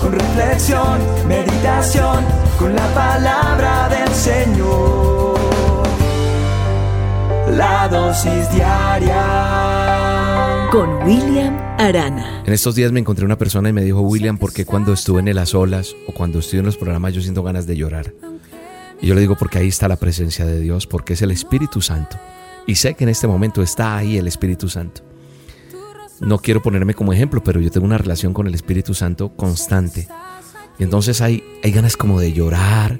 con reflexión, meditación, con la palabra del Señor. La dosis diaria con William Arana. En estos días me encontré una persona y me dijo, William, porque cuando estuve en las olas o cuando estoy en los programas yo siento ganas de llorar? Y yo le digo porque ahí está la presencia de Dios, porque es el Espíritu Santo. Y sé que en este momento está ahí el Espíritu Santo. No quiero ponerme como ejemplo, pero yo tengo una relación con el Espíritu Santo constante. Y entonces hay, hay ganas como de llorar,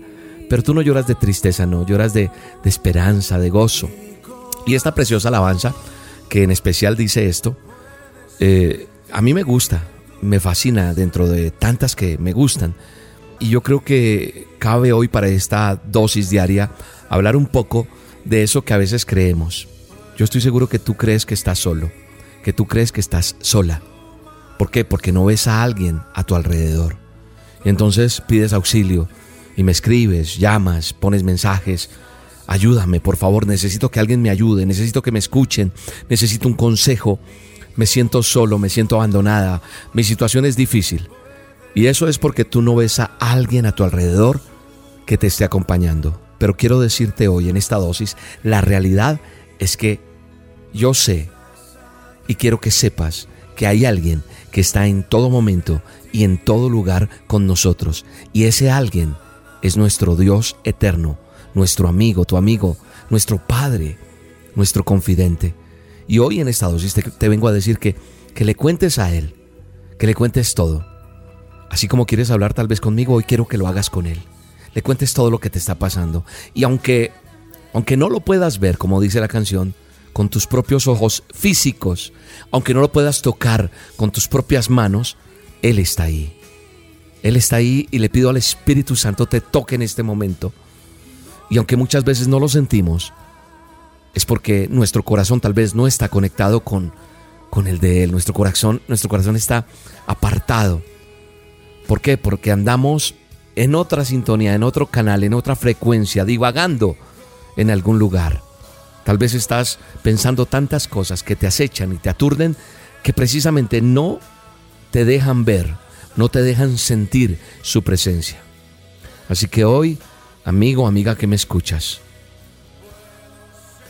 pero tú no lloras de tristeza, no, lloras de, de esperanza, de gozo. Y esta preciosa alabanza, que en especial dice esto, eh, a mí me gusta, me fascina dentro de tantas que me gustan. Y yo creo que cabe hoy para esta dosis diaria hablar un poco de eso que a veces creemos. Yo estoy seguro que tú crees que estás solo, que tú crees que estás sola. ¿Por qué? Porque no ves a alguien a tu alrededor. Y entonces pides auxilio y me escribes, llamas, pones mensajes. Ayúdame, por favor, necesito que alguien me ayude, necesito que me escuchen, necesito un consejo. Me siento solo, me siento abandonada, mi situación es difícil. Y eso es porque tú no ves a alguien a tu alrededor que te esté acompañando. Pero quiero decirte hoy en esta dosis, la realidad es que yo sé y quiero que sepas que hay alguien que está en todo momento y en todo lugar con nosotros. Y ese alguien es nuestro Dios eterno, nuestro amigo, tu amigo, nuestro Padre, nuestro confidente. Y hoy en esta dosis te, vengo a decir que, que le cuentes a Él, que le cuentes todo Así como quieres hablar tal vez conmigo, hoy quiero que lo hagas con Él. Le cuentes todo lo que te está pasando. Y aunque, aunque no lo puedas ver, como dice la canción, con tus propios ojos físicos, aunque no lo puedas tocar con tus propias manos, Él está ahí. Él está ahí y le pido al Espíritu Santo te toque en este momento. Y aunque muchas veces no lo sentimos, es porque nuestro corazón tal vez no está conectado con, con el de Él. Nuestro corazón, nuestro corazón está apartado. ¿Por qué? Porque andamos en otra sintonía, en otro canal, en otra frecuencia, divagando en algún lugar. Tal vez estás pensando tantas cosas que te acechan y te aturden que precisamente no te dejan ver, no te dejan sentir su presencia. Así que hoy, amigo, amiga que me escuchas,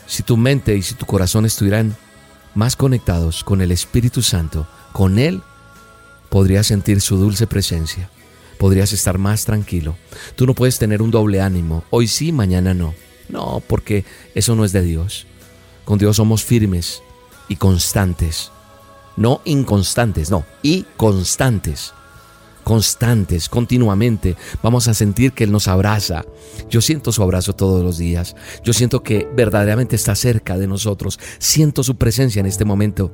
si tu mente y si tu corazón estuvieran más conectados con el Espíritu Santo, con Él podrías sentir su dulce presencia, podrías estar más tranquilo. Tú no puedes tener un doble ánimo, hoy sí, mañana no. No, porque eso no es de Dios. Con Dios somos firmes y constantes. No inconstantes, no, y constantes. Constantes, continuamente. Vamos a sentir que Él nos abraza. Yo siento su abrazo todos los días. Yo siento que verdaderamente está cerca de nosotros. Siento su presencia en este momento.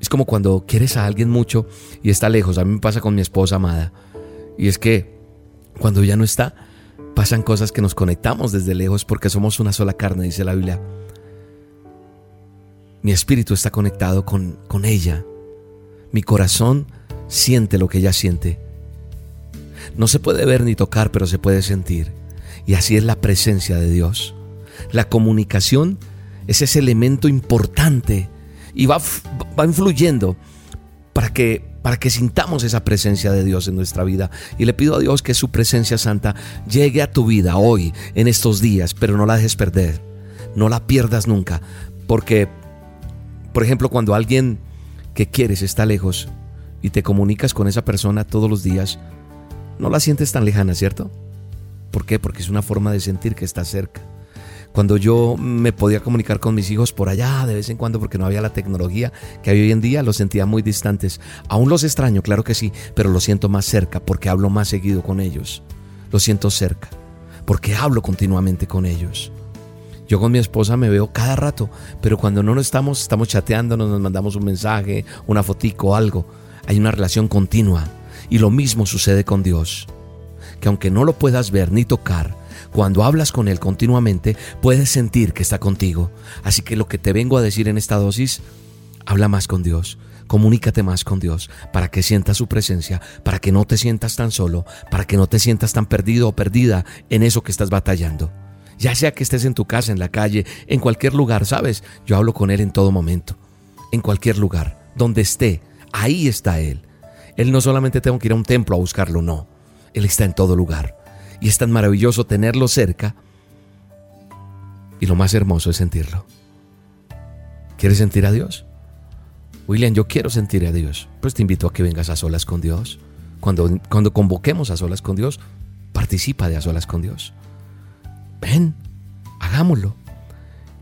Es como cuando quieres a alguien mucho y está lejos. A mí me pasa con mi esposa amada. Y es que cuando ya no está, pasan cosas que nos conectamos desde lejos porque somos una sola carne, dice la Biblia. Mi espíritu está conectado con, con ella. Mi corazón siente lo que ella siente. No se puede ver ni tocar, pero se puede sentir. Y así es la presencia de Dios. La comunicación es ese elemento importante y va, va influyendo para que, para que sintamos esa presencia de Dios en nuestra vida. Y le pido a Dios que su presencia santa llegue a tu vida hoy, en estos días, pero no la dejes perder. No la pierdas nunca. Porque, por ejemplo, cuando alguien que quieres está lejos y te comunicas con esa persona todos los días, no la sientes tan lejana, ¿cierto? ¿Por qué? Porque es una forma de sentir que está cerca cuando yo me podía comunicar con mis hijos por allá de vez en cuando porque no había la tecnología que hay hoy en día, los sentía muy distantes. Aún los extraño, claro que sí, pero los siento más cerca porque hablo más seguido con ellos. Los siento cerca porque hablo continuamente con ellos. Yo con mi esposa me veo cada rato, pero cuando no nos estamos, estamos chateando, nos mandamos un mensaje, una fotico, algo. Hay una relación continua. Y lo mismo sucede con Dios. Que aunque no lo puedas ver ni tocar, Cuando hablas con Él continuamente, puedes sentir que está contigo. Así que lo que te vengo a decir en esta dosis, habla más con Dios. Comunícate más con Dios para que sientas su presencia, para que no te sientas tan solo, para que no te sientas tan perdido o perdida en eso que estás batallando. Ya sea que estés en tu casa, en la calle, en cualquier lugar, ¿sabes? Yo hablo con Él en todo momento. En cualquier lugar, donde esté, ahí está Él. Él no solamente tengo que ir a un templo a buscarlo, no. Él está en todo lugar. Y es tan maravilloso tenerlo cerca. Y lo más hermoso es sentirlo. ¿Quieres sentir a Dios? William, yo quiero sentir a Dios. Pues te invito a que vengas a solas con Dios. Cuando, cuando convoquemos a solas con Dios, participa de a solas con Dios. Ven, hagámoslo.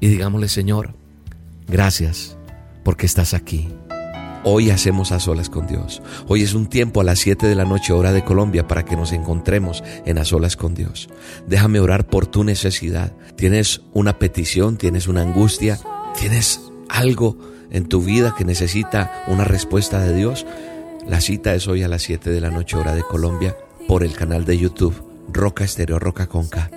Y digámosle, Señor, gracias porque estás aquí. Hoy hacemos a solas con Dios. Hoy es un tiempo a las 7 de la noche hora de Colombia para que nos encontremos en a solas con Dios. Déjame orar por tu necesidad. ¿Tienes una petición? ¿Tienes una angustia? ¿Tienes algo en tu vida que necesita una respuesta de Dios? La cita es hoy a las 7 de la noche hora de Colombia por el canal de YouTube Roca Estéreo Roca Conca.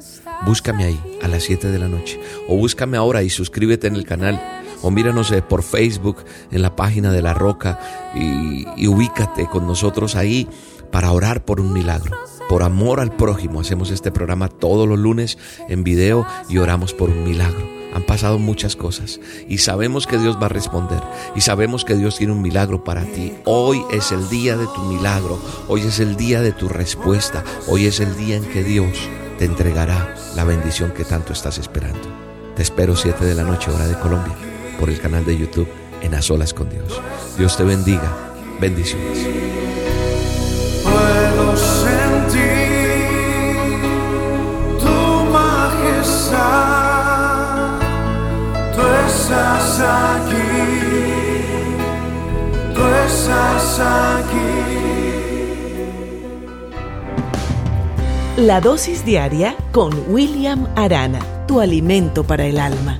Búscame ahí a las 7 de la noche o búscame ahora y suscríbete en el canal o míranos eh, por Facebook en la página de La Roca y, ubícate con nosotros ahí para orar por un milagro. Por amor al prójimo hacemos este programa todos los lunes en video y oramos por un milagro. Han pasado muchas cosas y sabemos que Dios va a responder y sabemos que Dios tiene un milagro para ti. Hoy es el día de tu milagro, hoy es el día de tu respuesta, hoy es el día en que Dios te entregará la bendición que tanto estás esperando. Te espero 7 de la noche hora de Colombia por el canal de YouTube en A Solas con Dios. Dios te bendiga. Bendiciones. Puedo sentir tu majestad. Tú estás aquí. Tú estás aquí. La dosis diaria con William Arana, tu alimento para el alma.